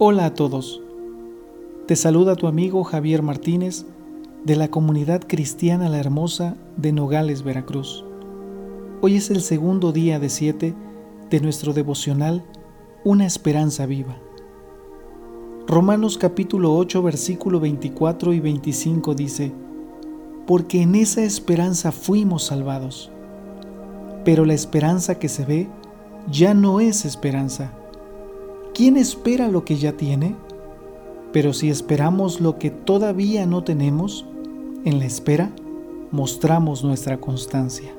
Hola a todos. Te saluda tu amigo Javier Martínez de la comunidad cristiana La Hermosa de Nogales, Veracruz. Hoy es el segundo día de siete de nuestro devocional Una esperanza viva. Romanos capítulo 8 versículo 24 y 25 dice, Porque en esa esperanza fuimos salvados. Pero la esperanza que se ve ya no es esperanza ¿quién espera lo que ya tiene? Pero si esperamos lo que todavía no tenemos, en la espera mostramos nuestra constancia.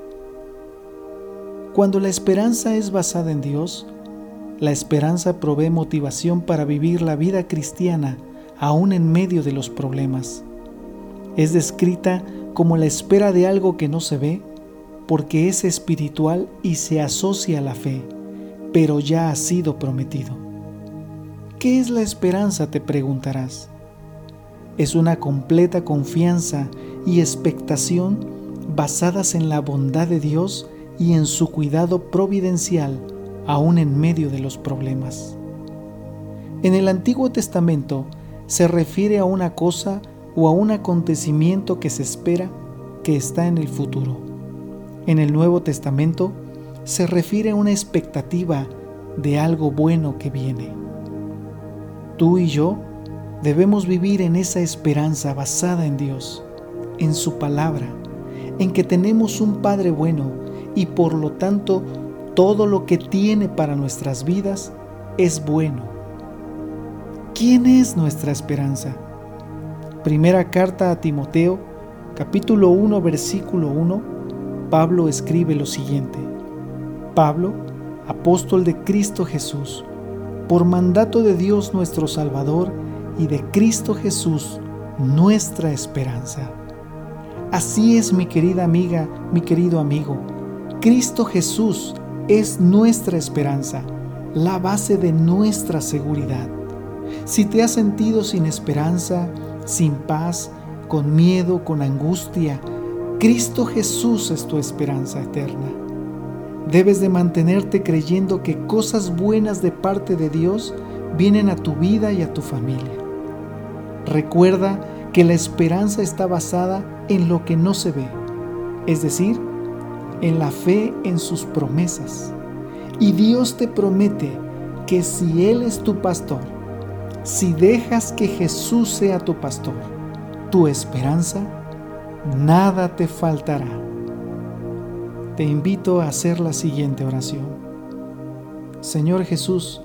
Cuando la esperanza es basada en Dios, la esperanza provee motivación para vivir la vida cristiana aún en medio de los problemas. Es descrita como la espera de algo que no se ve porque es espiritual y se asocia a la fe, pero ya ha sido prometido. ¿Qué es la esperanza? te preguntarás. Es una completa confianza y expectación basadas en la bondad de Dios y en su cuidado providencial aún en medio de los problemas. En el Antiguo Testamento se refiere a una cosa o a un acontecimiento que se espera que está en el futuro. En el Nuevo Testamento se refiere a una expectativa de algo bueno que viene. Tú y yo debemos vivir en esa esperanza basada en Dios, en su palabra, en que tenemos un Padre bueno y por lo tanto todo lo que tiene para nuestras vidas es bueno. ¿Quién es nuestra esperanza? Primera carta a Timoteo, capítulo 1, versículo 1, Pablo escribe lo siguiente. Pablo, apóstol de Cristo Jesús, por mandato de Dios nuestro Salvador y de Cristo Jesús, nuestra esperanza. Así es, mi querida amiga, mi querido amigo. Cristo Jesús es nuestra esperanza, la base de nuestra seguridad. Si te has sentido sin esperanza, sin paz, con miedo, con angustia, Cristo Jesús es tu esperanza eterna. Debes de mantenerte creyendo que cosas buenas de parte de Dios vienen a tu vida y a tu familia. Recuerda que la esperanza está basada en lo que no se ve, es decir, en la fe en sus promesas. Y Dios te promete que si Él es tu pastor, si dejas que Jesús sea tu pastor, tu esperanza, nada te faltará te invito a hacer la siguiente oración. Señor Jesús,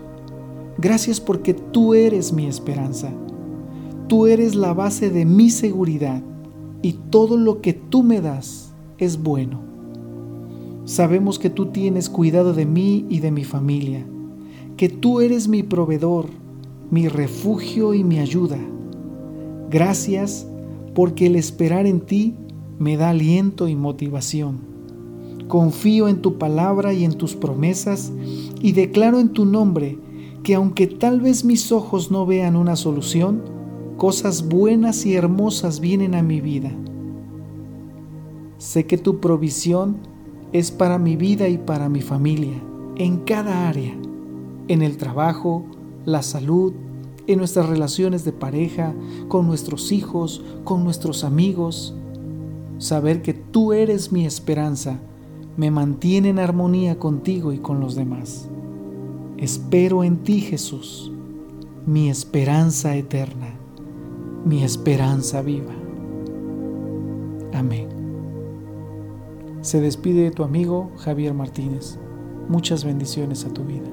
gracias porque tú eres mi esperanza. Tú eres la base de mi seguridad y todo lo que tú me das es bueno. Sabemos que tú tienes cuidado de mí y de mi familia, que tú eres mi proveedor, mi refugio y mi ayuda. Gracias porque el esperar en ti me da aliento y motivación. Confío en tu palabra y en tus promesas y declaro en tu nombre que aunque tal vez mis ojos no vean una solución, cosas buenas y hermosas vienen a mi vida. Sé que tu provisión es para mi vida y para mi familia, en cada área, en el trabajo, la salud, en nuestras relaciones de pareja, con nuestros hijos, con nuestros amigos. Saber que tú eres mi esperanza me mantiene en armonía contigo y con los demás. Espero en ti, Jesús, mi esperanza eterna, mi esperanza viva. Amén. Se despide tu amigo Javier Martínez. Muchas bendiciones a tu vida.